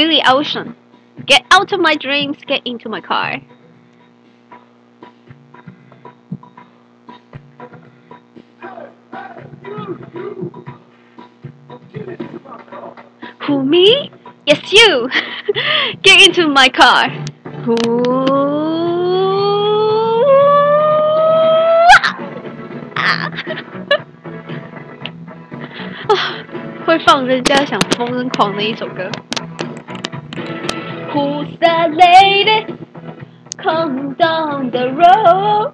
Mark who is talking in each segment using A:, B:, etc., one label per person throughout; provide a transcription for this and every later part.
A: Billy Ocean。Get out of my dreams, get into my car. Who me? Yes, you. get into my car. Who?啊！会放人家想疯狂的一首歌。 Who's that lady come down the road?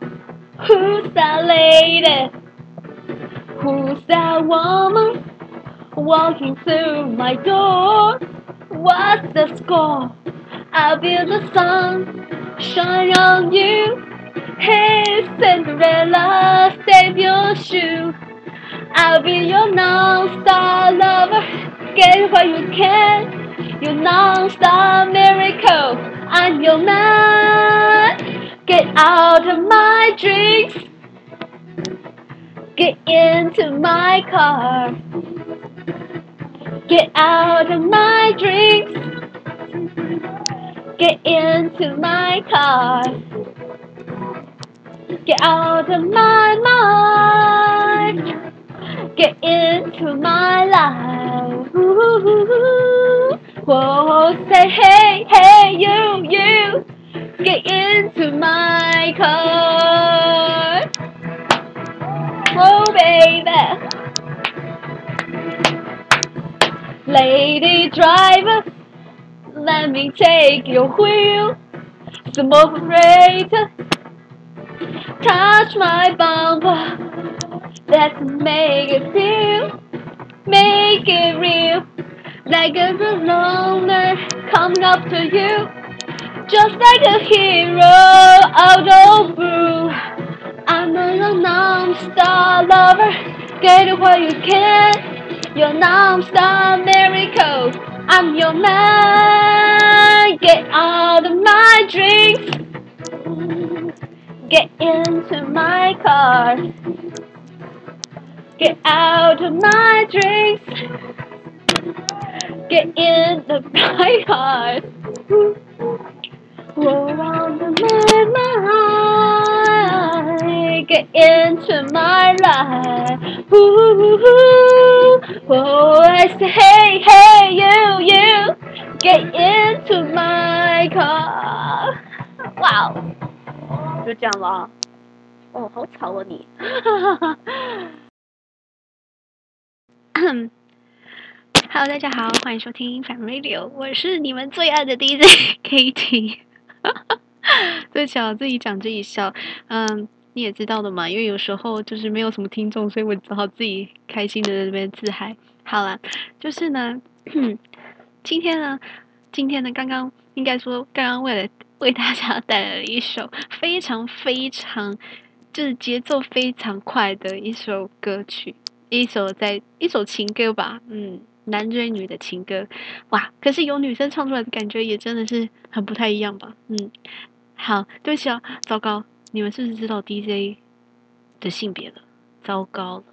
A: Who's that lady? Who's that woman walking through my door? What's the score? I'll be the sun shine on you. Hey Cinderella, save your shoe. I'll be your non-star lover. Get what you can. Your non-star miracle, I'm your man. Get out of my dreams. Get into my car. Get out of my dreams. Get into my car. Get out of my mind. Get into my life. Ooh. Whoa, say hey, hey, you, you, get into my car. Whoa, baby. Lady driver, let me take your wheel. Smoke operator, touch my bumper. Let's make it feel, make it real. Like a loner coming up to you, just like a hero out of blue. I'm a non-star lover, get it while you can. Your non-star miracle, I'm your man. Get out of my dreams, get into my car. Get out of my dreams Get in the my heart. Whoa, on my mind. Get into my life. Ooh, whoa, I say, hey, hey, you, you. Get into my car. Wow，就这样了。哦，好吵啊你。 Hello，大家好，欢迎收听 Fun Radio，我是你们最爱的 DJ Katie。对不起啊，自己讲自己笑。嗯，你也知道的嘛，因为有时候就是没有什么听众，所以我只好自己开心的在那边自嗨。好了，就是呢，今天呢，今天呢，刚刚应该说，刚刚为了 为大家带来了一首非常非常就是节奏非常快的一首歌曲。一首在一首情歌吧，嗯，男追女的情歌，哇！可是有女生唱出来的感觉也真的是很不太一样吧，嗯。好，对不起啊，糟糕，你们是不是知道 DJ 的性别了？糟糕，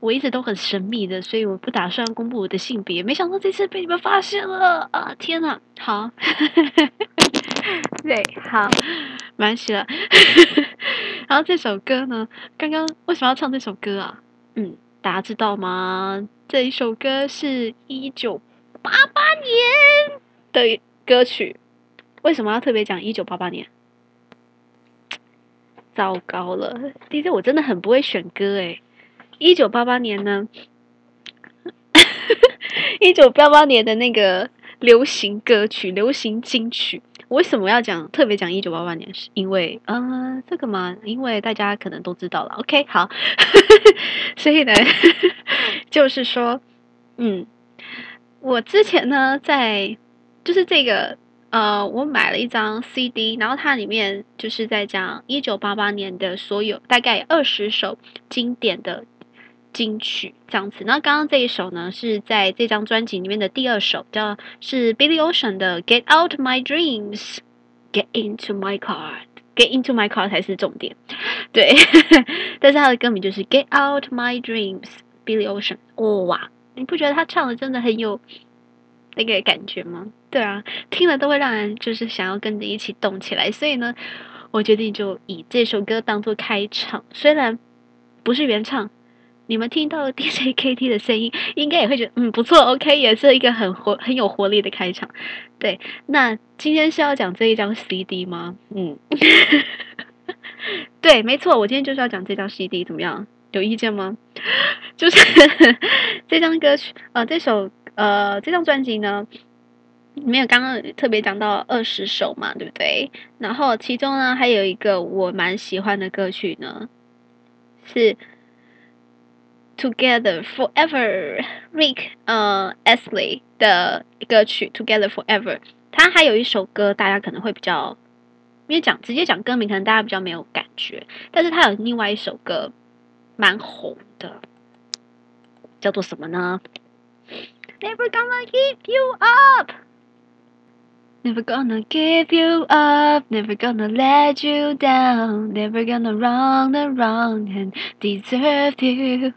A: 我一直都很神秘的，所以我不打算公布我的性别。没想到这次被你们发现了啊！天哪，好，对，好，没关系了。然后这首歌呢，刚刚为什么要唱这首歌啊？嗯，大家知道吗？这一首歌是一九八八年的歌曲。为什么要特别讲一九八八年？糟糕了，，DJ，，我真的很不会选歌诶。一九八八年呢？一九八八年的那个流行歌曲、流行金曲。为什么要讲特别讲一九八八年？是因为，嗯、这个嘛，因为大家可能都知道了。OK，好，所以呢，就是说，嗯，我之前呢，在就是这个，呃，我买了一张 CD，然后它里面就是在讲一九八八年的所有大概二十首经典的金曲这样子。那刚刚这一首呢，是在这张专辑里面的第二首，叫是 Billy Ocean 的《Get Out My Dreams》，Get Into My Car，Get Into My Car 才是重点。对，但是他的歌名就是 Get Out My Dreams，Billy Ocean。哦哇，你不觉得他唱的真的很有那个感觉吗？对啊，听了都会让人就是想要跟着一起动起来。所以呢，我决定就以这首歌当做开场，虽然不是原唱。你们听到 DJ KT 的声音，应该也会觉得嗯不错，OK，也是一个很活很有活力的开场。对，那今天是要讲这一张 CD 吗？嗯，对，没错，我今天就是要讲这张 CD，怎么样？有意见吗？就是这张歌曲，呃，这首呃这张专辑呢，没有刚刚特别讲到二十首嘛，对不对？然后其中呢，还有一个我蛮喜欢的歌曲呢，是。Together Forever，Rick 呃 Astley 的歌曲 Together Forever，他还有一首歌，大家可能会比较，因为讲直接讲歌名，可能大家比较没有感觉。但是他有另外一首歌蛮红的，叫做什么呢？Never gonna give you up，Never gonna give you up，Never gonna let you down，Never gonna run around and desert you。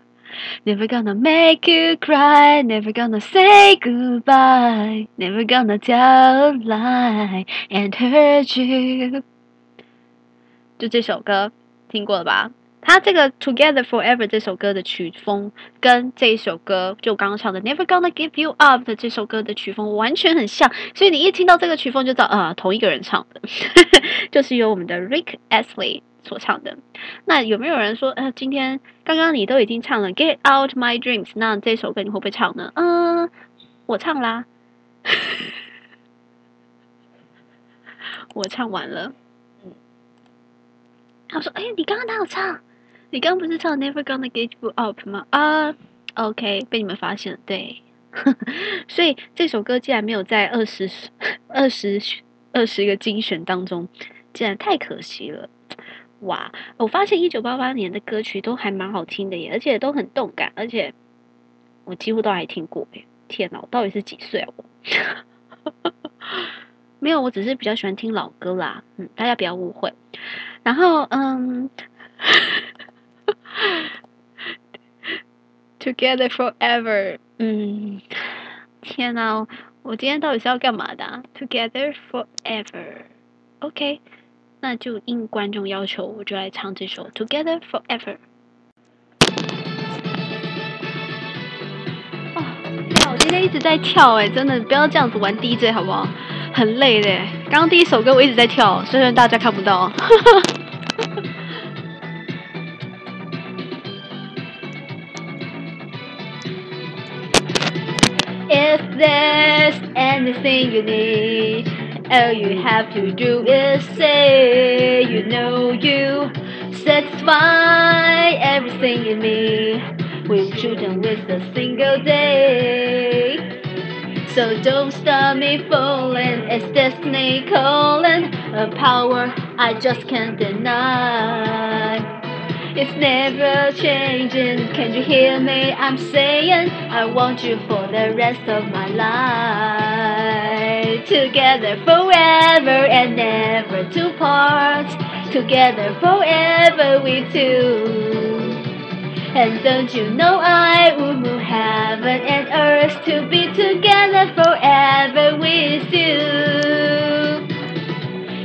A: Never gonna make you cry, never gonna say goodbye, never gonna tell a lie and hurt you。就这首歌听过了吧？他这个 Together Forever 这首歌的曲风跟这首歌就刚刚唱的 Never gonna give you up 的这首歌的曲风完全很像，所以你一听到这个曲风就知道啊，同一个人唱的，就是由我们的 Rick Astley。所唱的，那有没有人说，呃，今天刚刚你都已经唱了《Get Out My Dreams》，那这首歌你会不会唱呢？嗯，我唱啦，我唱完了。他说，哎，你刚刚哪有唱？你刚刚不是唱《Never Gonna Give You Up》吗？啊，OK，被你们发现了，对，所以这首歌竟然没有在二十二十二十个精选当中，竟然太可惜了。哇！我发现一九八八年的歌曲都还蛮好听的耶，而且都很动感，而且我几乎都还听过耶。天哪，我到底是几岁啊？我 没有，我只是比较喜欢听老歌啦。嗯，大家不要误会。然后，嗯，Together Forever。嗯，天哪，我今天到底是要干嘛的？Together Forever。OK。那就应观众要求，我就来唱这首《Together Forever》。哦，我今天一直在跳哎，真的不要这样子玩 DJ 好不好？很累的。刚刚第一首歌我一直在跳，虽然大家看不到。If there's anything you need. All you have to do is say you know you satisfy everything in me. We shouldn't waste a single day. So don't stop me falling, it's destiny calling, a power I just can't deny. It's never changing, can you hear me? I'm saying I want you for the rest of my life. Together forever and never to part. Together forever we two. And don't you know I would move heaven and earth to be together forever with you.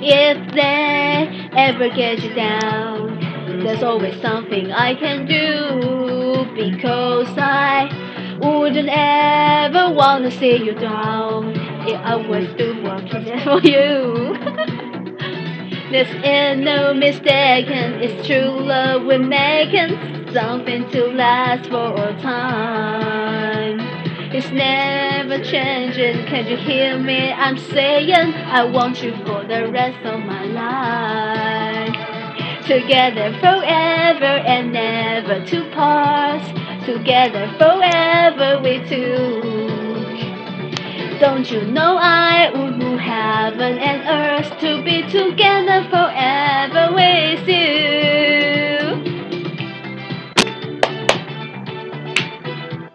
A: If they ever get you down, there's always something I can do because I wouldn't ever wanna see you down. I always do I for you. This ain't no mistake, and it's true love we're making. Something to last for all time. It's never changing, can you hear me? I'm saying I want you for the rest of my life. Together forever and never to part. Together forever we two. Don't you know I would move heaven and earth to be together forever with you?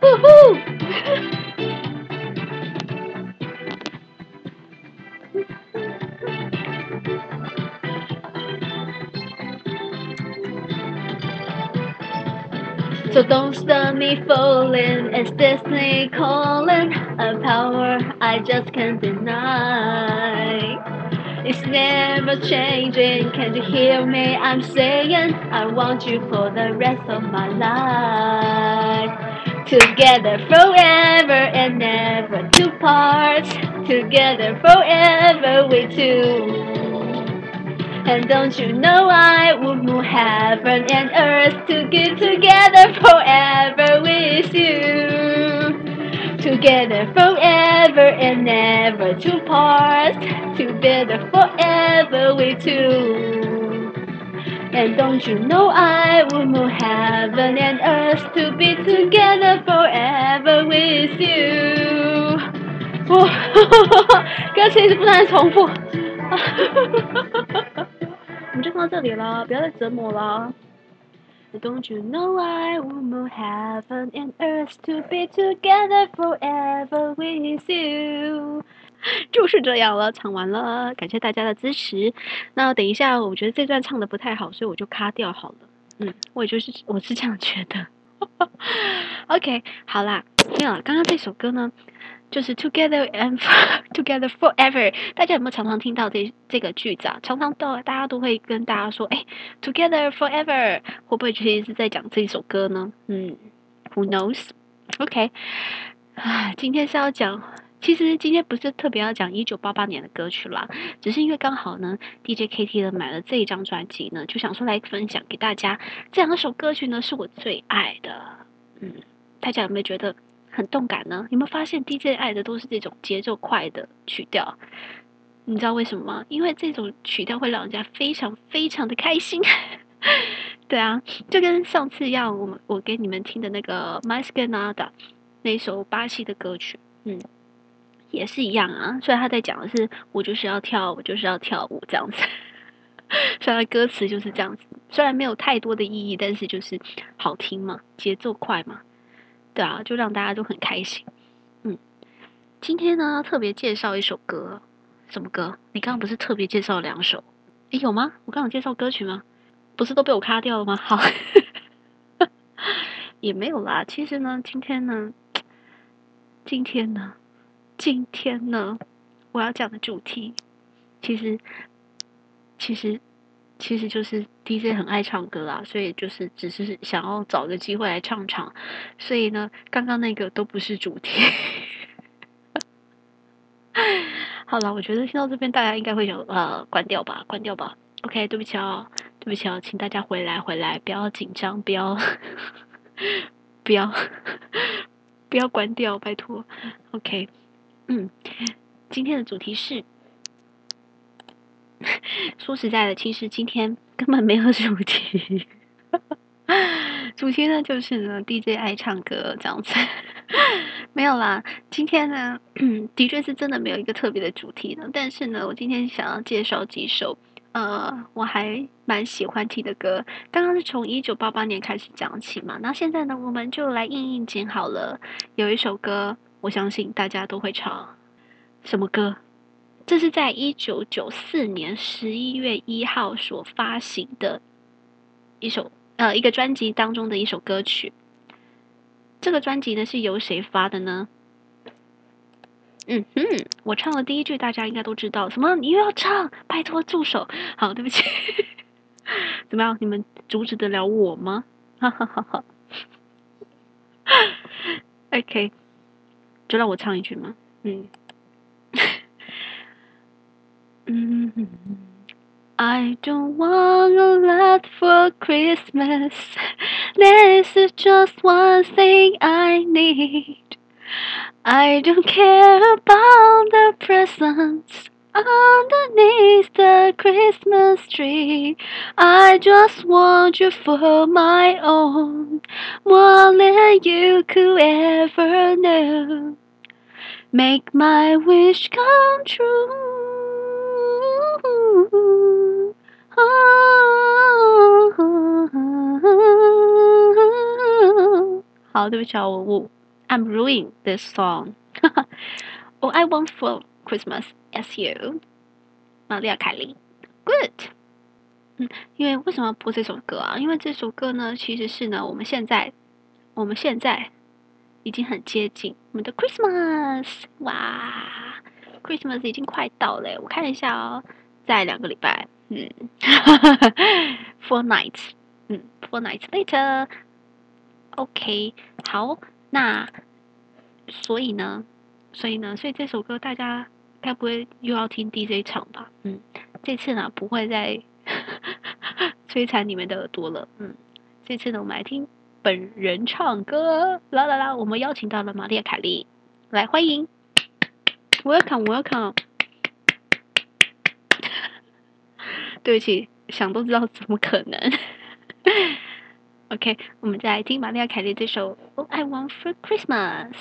A: Woohoo! So don't stop me falling, it's destiny calling, a power I just can't deny. It's never changing. Can't you hear me? I'm saying I want you for the rest of my life. Together forever and never to part. Together forever we two. And don't you know I would move heaven and earth to get together forever with you. Together forever and never to part. Together forever we two. And don't you know I would move heaven and earth to be together forever with you。哇，歌词一直不断重复。 就唱到这里了，不要再折磨了。Don't you know I would move heaven and earth to be together forever with you？就是这样了，唱完了，感谢大家的支持。那等一下，我觉得这段唱的不太好，所以我就卡掉好了。嗯，我也就是我是这样觉得。OK，好啦，没有了。刚刚这首歌呢，就是 Together and Together Forever。大家有没有常常听到这这个句子啊？常常都大家都会跟大家说，哎，Together Forever，会不会其实是在讲这一首歌呢？嗯，Who knows？OK，啊，今天是要讲。其实今天不是特别要讲一九八八年的歌曲啦，只是因为刚好呢，DJ KT 呢买了这一张专辑呢，就想说来分享给大家。这两首歌曲呢是我最爱的，嗯，大家有没有觉得很动感呢？有没有发现 DJ 爱的都是这种节奏快的曲调？你知道为什么吗？因为这种曲调会让人家非常非常的开心。对啊，就跟上次一样，我们我给你们听的那个 Mais Que Nada 那首巴西的歌曲，嗯。也是一样啊，所以他在讲的是我就是要跳，我就是要跳舞这样子。虽然歌词就是这样子，虽然没有太多的意义，但是就是好听嘛，节奏快嘛，对啊，就让大家都很开心。嗯，今天呢特别介绍一首歌，什么歌？你刚刚不是特别介绍两首？诶，有吗？我刚刚有介绍歌曲吗？不是都被我卡掉了吗？好，也没有啦。其实呢，今天呢，今天呢。今天呢，我要讲的主题，其实，其实，其实就是 DJ 很爱唱歌啊，所以就是只是想要找个机会来唱唱，所以呢，刚刚那个都不是主题。好了，我觉得听到这边大家应该会有呃关掉吧，关掉吧。OK，对不起哦，对不起哦，请大家回来回来，不要紧张，不要不要不要关掉，拜托。OK。嗯，今天的主题是，说实在的，其实今天根本没有主题。主题呢，就是呢，DJ 爱唱歌这样子，没有啦。今天呢，的确是真的没有一个特别的主题呢。但是呢，我今天想要介绍几首呃，我还蛮喜欢听的歌。刚刚是从一九八八年开始讲起嘛，那现在呢，我们就来应应景好了。有一首歌。我相信大家都会唱什么歌？这是在一九九四年十一月一号所发行的一首呃一个专辑当中的一首歌曲。这个专辑呢是由谁发的呢？嗯哼，我唱了第一句，大家应该都知道。什么？你又要唱？拜托助手！好，对不起。怎么样？你们阻止得了我吗？哈哈哈哈。OK。就让我唱一句嘛，嗯，Mm-hmm. 嗯，I don't want a lot for Christmas. This is just one thing I need. I don't care about the presents underneath the Christmas tree. I just want you for my own, more than you could ever know. Make my wish come true. 好，对不起啊，我我 I'm ruining this song. All I want for Christmas is you. 玛丽亚·凯莉，Good。嗯，因为为什么要播这首歌啊？因为这首歌呢，其实是呢，我们现在，我们现在。
B: 已经很接近我们的 Christmas，哇，Christmas 已经快到了，我看一下哦，再两个礼拜，嗯，Four nights，嗯，Four nights later，OK，好，那所以呢，所以呢，所以这首歌大家该不会又要听 DJ 唱吧？嗯，这次呢不会再 摧残你们的耳朵了，嗯，这次呢我们来听。本人唱歌，啦啦啦！我们邀请到了玛丽亚凯莉，来欢迎，Welcome Welcome。对不起，想都知道怎么可能。OK，我们再来听玛丽亚凯莉这首《All I Want for Christmas》。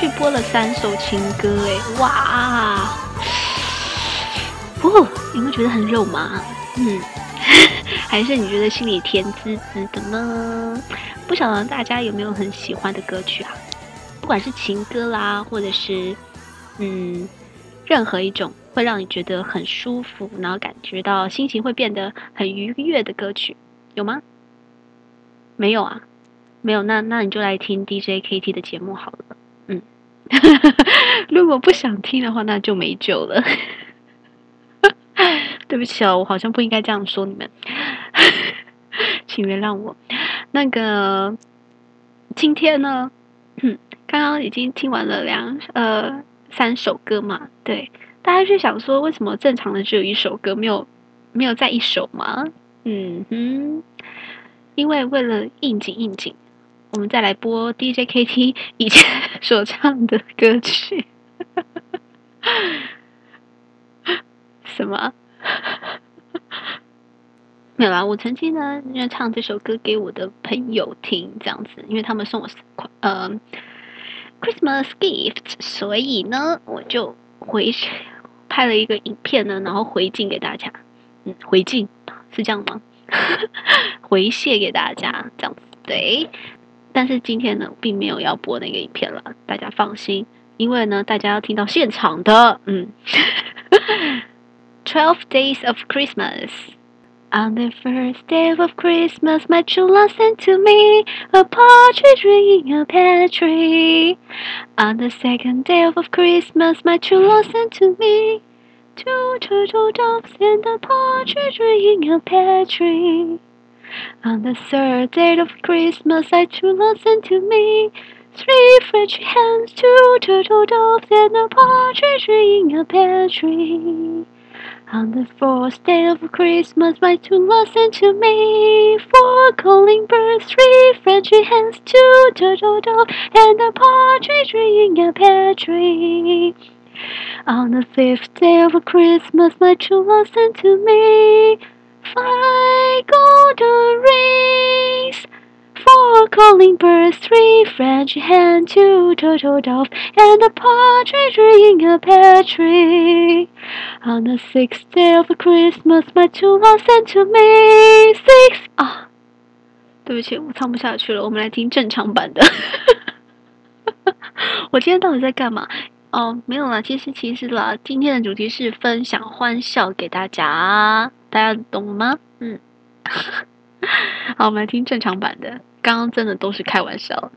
B: 续播了三首情歌，哎，哇！哦，你会觉得很肉麻？嗯，还是你觉得心里甜滋滋的呢？不晓得大家有没有很喜欢的歌曲啊？不管是情歌啦，或者是嗯，任何一种会让你觉得很舒服，然后感觉到心情会变得很愉悦的歌曲，有吗？没有啊。没有，那那你就来听 DJ KT 的节目好了。如果不想听的话，那就没救了。对不起哦，我好像不应该这样说你们，请原谅我。那个今天呢，刚刚已经听完了两呃三首歌嘛，对，大家就想说，为什么正常的只有一首歌，没有没有再一首吗？嗯哼，因为为了应景应景。我们再来播 DJ KT 以前 所唱的歌曲，什么？没有啦，我曾经呢，因为唱这首歌给我的朋友听，这样子，因为他们送我呃 Christmas gift，所以呢，我就回拍了一个影片呢，然后回敬给大家。嗯，回敬是这样吗？回谢给大家，这样子对。但是今天呢，并没有要播那个影片了，大家放心，
A: 因为呢，大家要听到现场的，嗯，Twelve Days of Christmas。On the first day of Christmas, my true love sent to me a partridge in a pear tree. On the second day of Christmas, my true love sent to me two turtle doves and a partridge in a pear tree. On the third day of Christmas, my true love sent to me three French hens, two turtle doves and a partridge in a pear tree. On the fourth day of Christmas, my true love sent to me four calling birds, three French hens, two turtle doves, and a partridge in a pear tree. On the fifth day of Christmas, my true love sent to me calling birds, three French hens, two turtle doves, and a partridge in a pear tree. On the sixth day of Christmas, my true love sent to me six 啊，对不起，我唱不下去了。我们来听正常版的。我今天到底在干嘛？哦，没有啦，其实其实啦，今天的主题是分享欢笑给大家，大家懂了吗？嗯，好，我们来听正常版的。刚刚真的都是开玩笑，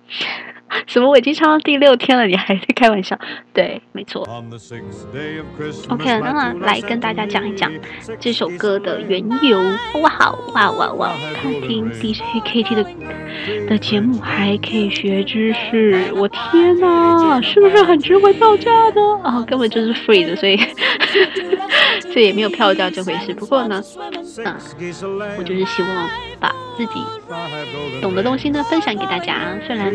A: 什么？我已经唱到第六天了，你还在开玩笑？对，没错。OK，那么来跟大家讲一讲这首歌的缘由。哇哇哇哇！看听 DJ KT 的的节目还可以学知识，我天哪，是不是很值回票价的？哦，根本就是 free 的，所以所以也没有票价这回事。不过呢，嗯，我就是希望把自己懂的东西呢分享给大家。虽然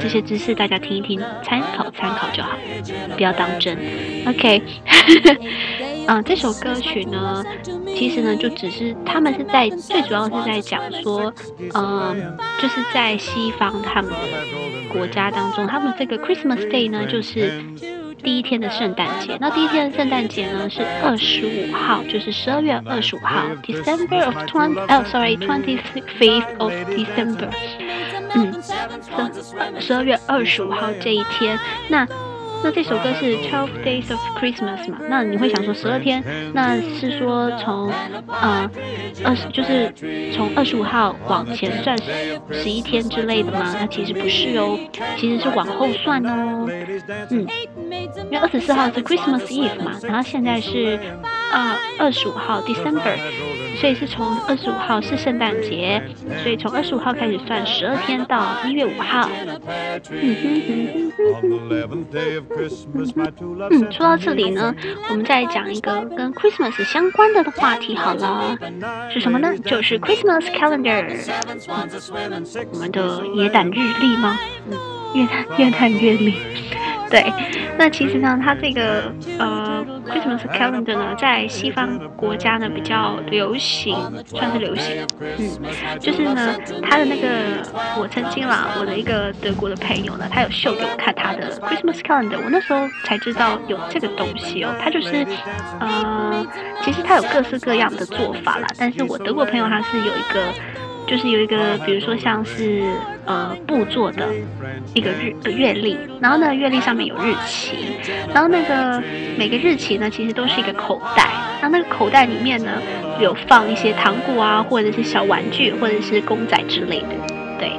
A: 这些知识大家听一听，参考参考就好，不要当真。OK，嗯，这首歌曲呢，其实呢就只是他们是在最主要是在讲说，嗯，就是在西方他们国家当中，他们这个 Christmas Day 呢就是。第一天的圣诞节，那第一天的圣诞节呢是二十五号，就是十二月二十五号，December of twenty，哦，sorry，twenty fifth of December，嗯，十二月二十五号这一天，那。那这首歌是 Twelve Days of Christmas 嘛？那你会想说十二天，那是说从呃二十就是从二十五号往前算十一天之类的吗？那其实不是哦，其实是往后算哦。嗯，因为二十四号是 Christmas Eve 嘛，然后现在是啊二十五号 December。所以是从二十五号是圣诞节，所以从二十五号开始算十二天到一月五号。嗯，说到这里呢，我们再讲一个跟 Christmas 相关的话题好了，是什么呢？就是 Christmas Calendar，嗯，我们的耶诞日历吗？嗯，耶诞耶诞月历。对，那其实呢，它这个呃 Christmas calendar 呢，在西方国家呢比较流行，算是流行。嗯，就是呢，他的那个我曾经啦，我的一个德国的朋友呢，他有秀给我看他的 Christmas calendar，我那时候才知道有这个东西哦。他就是呃，其实他有各式各样的做法啦，但是我德国朋友他是有一个。就是有一个，比如说像是呃布做的一个日的月历，然后呢月历上面有日期，然后那个每个日期呢其实都是一个口袋，然后那个口袋里面呢有放一些糖果啊，或者是小玩具，或者是公仔之类的，对。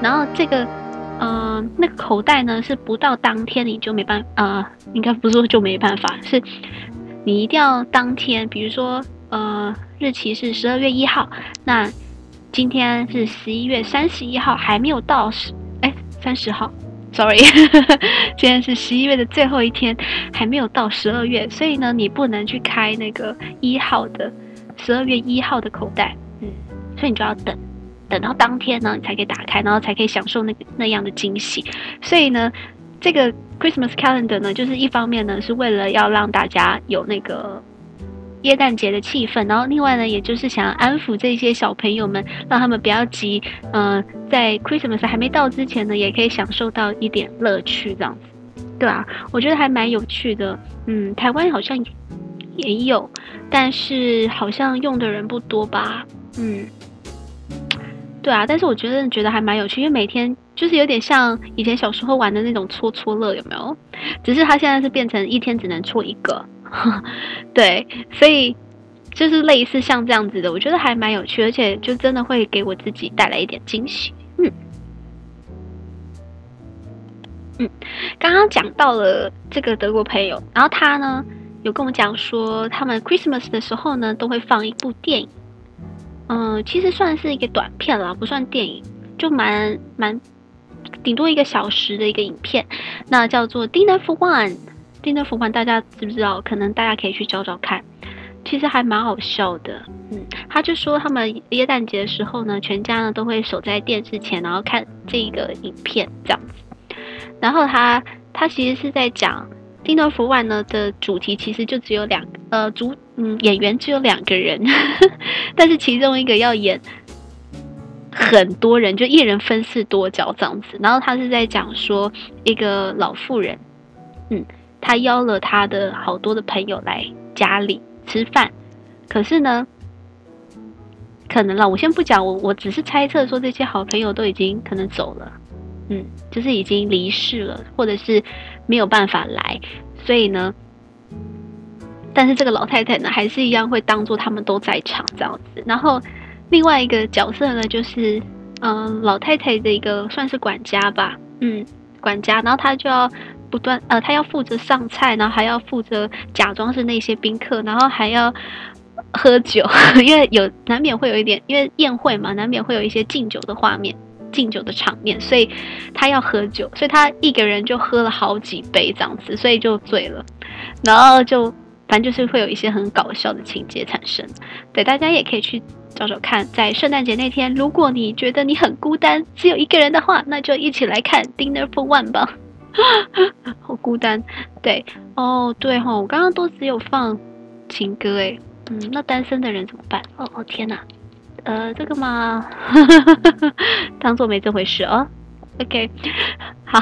A: 然后这个呃那个口袋呢是不到当天你就没办法，呃应该不是说就没办法，是你一定要当天，比如说呃日期是十二月一号，那。今天是十一月三十一号，还没有到十哎三十号，sorry，今天是十一月的最后一天，还没有到十二月，所以呢，你不能去开那个一号的十二月一号的口袋，嗯，所以你就要等，等到当天呢，你才可以打开，然后才可以享受那个那样的惊喜。所以呢，这个 Christmas calendar 呢，就是一方面呢，是为了要让大家有那个。耶诞节的气氛，然后另外呢，也就是想要安抚这些小朋友们，让他们不要急，嗯、在 Christmas 还没到之前呢，也可以享受到一点乐趣，这样子，对啊，我觉得还蛮有趣的，嗯，台湾好像也有，但是好像用的人不多吧，嗯，对啊，但是我觉得觉得还蛮有趣，因为每天就是有点像以前小时候玩的那种戳戳乐，有没有？只是它现在是变成一天只能戳一个，对，所以就是类似像这样子的，我觉得还蛮有趣，而且就真的会给我自己带来一点惊喜。嗯嗯，刚刚讲到了这个德国朋友，然后他呢有跟我讲说，他们 Christmas 的时候呢都会放一部电影，嗯、其实算是一个短片啦，不算电影，就蛮蛮。顶多一个小时的一个影片，那叫做 Dinner for One。Dinner for One，大家知不知道？可能大家可以去找找看，其实还蛮好笑的。嗯，他就说他们耶诞节的时候呢，全家呢都会守在电视前，然后看这个影片这样子。然后他他其实是在讲 Dinner for One 呢的主题，其实就只有两呃主嗯演员只有两个人，但是其中一个要演。很多人就一人分饰多角这样子，然后他是在讲说一个老妇人，嗯，他邀了他的好多的朋友来家里吃饭，可是呢，可能啦，我先不讲，我我只是猜测说这些好朋友都已经可能走了，嗯，就是已经离世了，或者是没有办法来，所以呢，但是这个老太太呢，还是一样会当做他们都在场这样子，然后。另外一个角色呢，就是嗯、老太太的一个算是管家吧，嗯，管家，然后他就要不断呃，他要负责上菜，然后还要负责假装是那些宾客，然后还要喝酒，因为有难免会有一点，因为宴会嘛，难免会有一些敬酒的画面、敬酒的场面，所以他要喝酒，所以他一个人就喝了好几杯这样子，所以就醉了，然后就反正就是会有一些很搞笑的情节产生，对，大家也可以去。找找看，在圣诞节那天，如果你觉得你很孤单，只有一个人的话，那就一起来看《Dinner for One》吧。好孤单，对哦，对哦，我刚刚都只有放情歌诶，嗯，那单身的人怎么办？哦哦天哪，呃，这个嘛，当做没这回事哦。OK，好，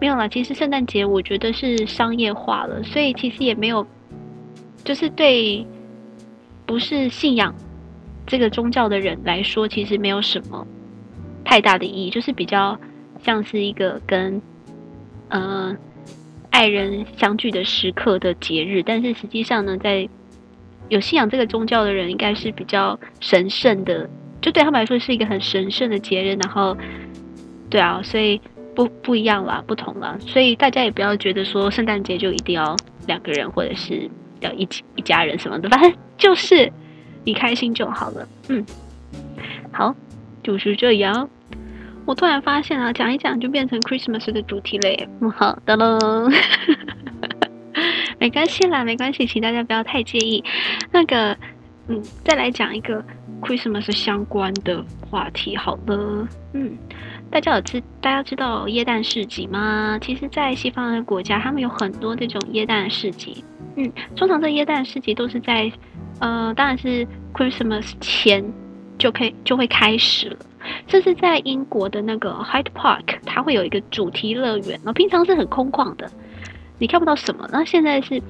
A: 没有啦。其实圣诞节我觉得是商业化了，所以其实也没有，就是对。不是信仰这个宗教的人来说，其实没有什么太大的意义，就是比较像是一个跟呃爱人相聚的时刻的节日。但是实际上呢，在有信仰这个宗教的人，应该是比较神圣的，就对他们来说是一个很神圣的节日。然后，对啊，所以不不一样啦，不同啦。所以大家也不要觉得说圣诞节就一定要两个人，或者是。要一起一家人什么的，反正 就是你开心就好了。嗯，好，就是这样。我突然发现啊，讲一讲就变成 Christmas 的主题嘞。嗯，好的喽，没关系啦，没关系，请大家不要太介意。那个，嗯，再来讲一个 Christmas 相关的话题。好了，嗯。大家有知大家知道耶诞市集吗？其实，在西方的国家，他们有很多这种耶诞市集。嗯，通常这耶诞市集都是在，呃，当然是 Christmas 前就可以就会开始了。这是在英国的那个 Hyde Park，它会有一个主题乐园，然后平常是很空旷的，你看不到什么。那现在是。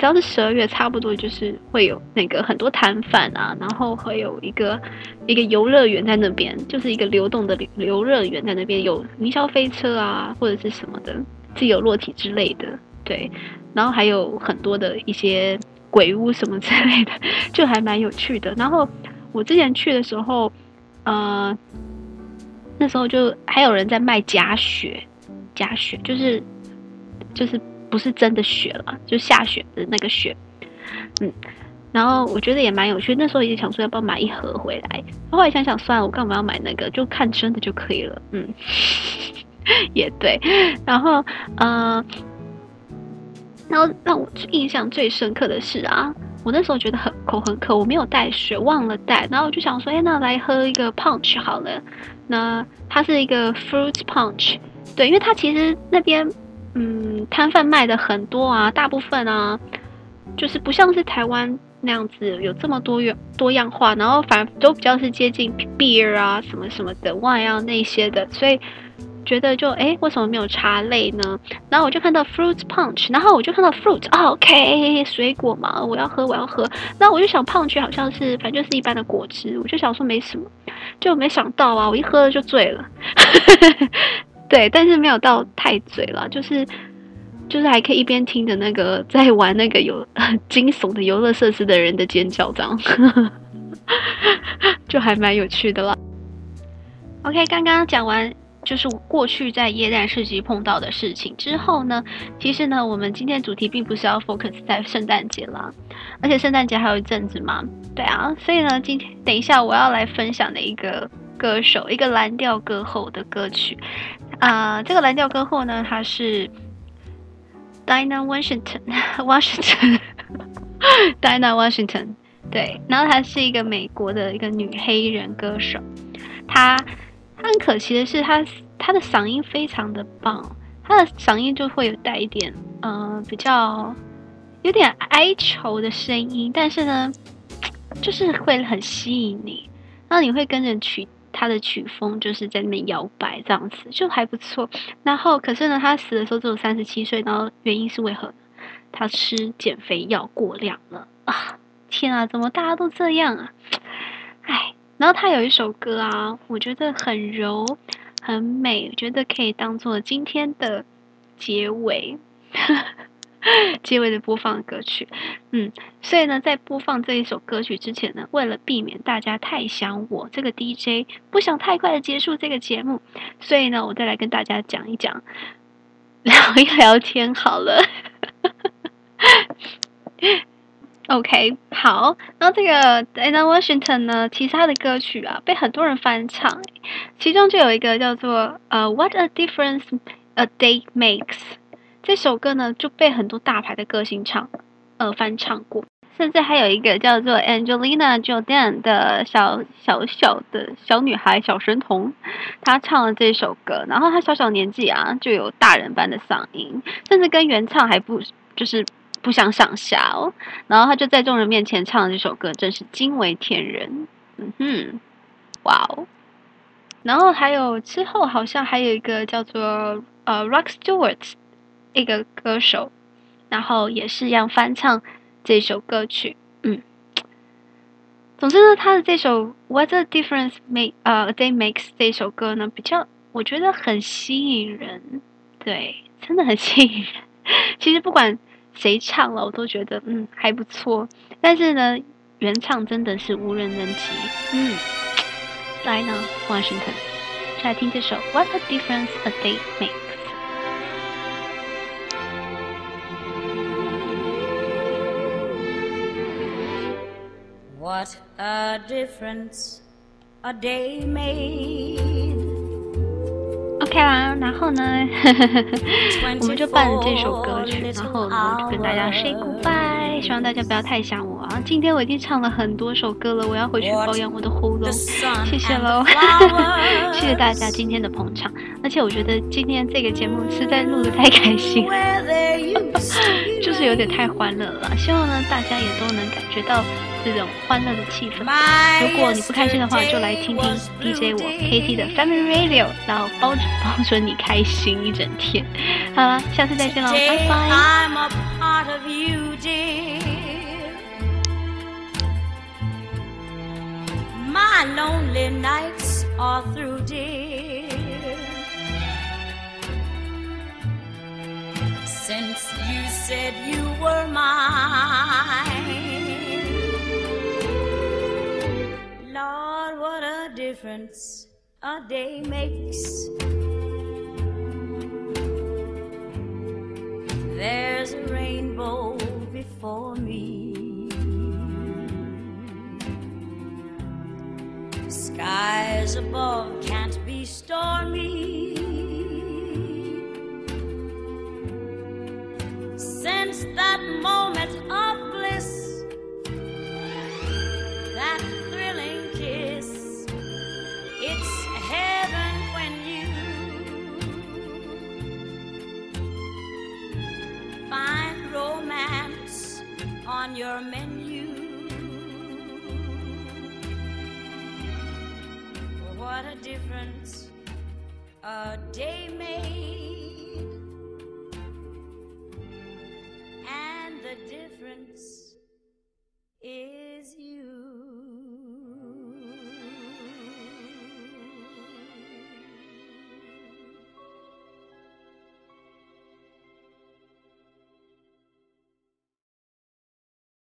A: 只要是十二月，差不多就是会有那个很多摊贩啊，然后会有一个一个游乐园在那边，就是一个流动的游乐园在那边，有云霄飞车啊，或者是什么的自由落体之类的，对，然后还有很多的一些鬼屋什么之类的，就还蛮有趣的。然后我之前去的时候，呃，那时候就还有人在卖假雪，假雪就是就是。不是真的雪了，就下雪的那个雪，嗯，然后我觉得也蛮有趣。那时候也想说要不要买一盒回来，后来想想算了，我干嘛要买那个？就看真的就可以了。嗯，也对。然后，呃，然后让我印象最深刻的是啊，我那时候觉得很口很渴，我没有带水，忘了带，然后我就想说，哎，那来喝一个 punch 好了。那它是一个 fruit punch，对，因为它其实那边。嗯，摊贩卖的很多啊，大部分啊，就是不像是台湾那样子有这么多元多样化，然后反而都比较是接近 beer 啊什么什么的 wine 啊那些的，所以觉得就诶，为什么没有茶类呢？然后我就看到 fruit punch，然后我就看到 fruit，哦，OK，水果嘛，我要喝，我要喝。那我就想 punch 好像是，反正就是一般的果汁，我就想说没什么，就没想到啊，我一喝了就醉了。对，但是没有到太醉了，就是就是还可以一边听着那个在玩那个有惊悚的游乐设施的人的尖叫，这样 就还蛮有趣的啦。OK，刚刚讲完。就是过去在耶诞市集碰到的事情之后呢，其实呢，我们今天主题并不是要 focus 在圣诞节啦，而且圣诞节还有一阵子嘛，对啊，所以呢，今天等一下我要来分享的一个歌手，一个蓝调歌后的歌曲，啊、这个蓝调歌后呢，她是 Dina Washington，Washington。Dina Washington，对，然后她是一个美国的一个女黑人歌手，她。他很可惜的是他，他的嗓音非常的棒，他的嗓音就会有带一点，嗯、呃，比较有点哀愁的声音，但是呢，就是会很吸引你，然后你会跟着曲他的曲风，就是在那边摇摆这样子，就还不错。然后可是呢，他死的时候只有三十七岁，然后原因是为何？他吃减肥药过量了啊！天啊，怎么大家都这样啊？然后他有一首歌啊，我觉得很柔，很美，我觉得可以当做今天的结尾，结尾的播放歌曲。嗯，所以呢，在播放这一首歌曲之前呢，为了避免大家太想我这个 DJ 不想太快的结束这个节目，所以呢，我再来跟大家讲一讲，聊一聊天好了。OK，好，然后这个 Dinah Washington 呢，其实他的歌曲啊被很多人翻唱，其中就有一个叫做呃、What a Difference a Day Makes 这首歌呢就被很多大牌的歌星唱呃翻唱过，甚至还有一个叫做 Angelina Jolie 的小小小的小女孩小神童，她唱了这首歌，然后她小小年纪啊就有大人般的嗓音，甚至跟原唱还不就是。不相上下哦，然后他就在众人面前唱了这首歌，真是惊为天人。嗯哼，哇哦！然后还有之后好像还有一个叫做呃 Rock Stewart 一个歌手，然后也是一样翻唱这首歌曲。嗯，总之呢，他的这首 What a Difference Make 呃 A Day Makes 这首歌呢，比较我觉得很吸引人，对，真的很吸引人。其实不管。谁唱了我都觉得嗯还不错，但是呢，原唱真的是无人能及。嗯，来呢，Washington，来听这首《What a Difference a Day Makes》。What a difference a day made. OK 啦，然后呢，我们就伴着这首歌曲，然后呢就跟大家 say goodbye，希望大家不要太想我啊。今天我已经唱了很多首歌了，我要回去保养我的喉咙，谢谢喽，谢谢大家今天的捧场。而且我觉得今天这个节目实在录的太开心，就是有点太欢乐了。希望呢大家也都能感觉到。这种欢乐的气氛。如果你不开心的话，就来听听 DJ 我 KT 的 Family Radio，然后包准保准你开心一整天。好了，下次再见喽，拜拜。
B: Difference a day makes.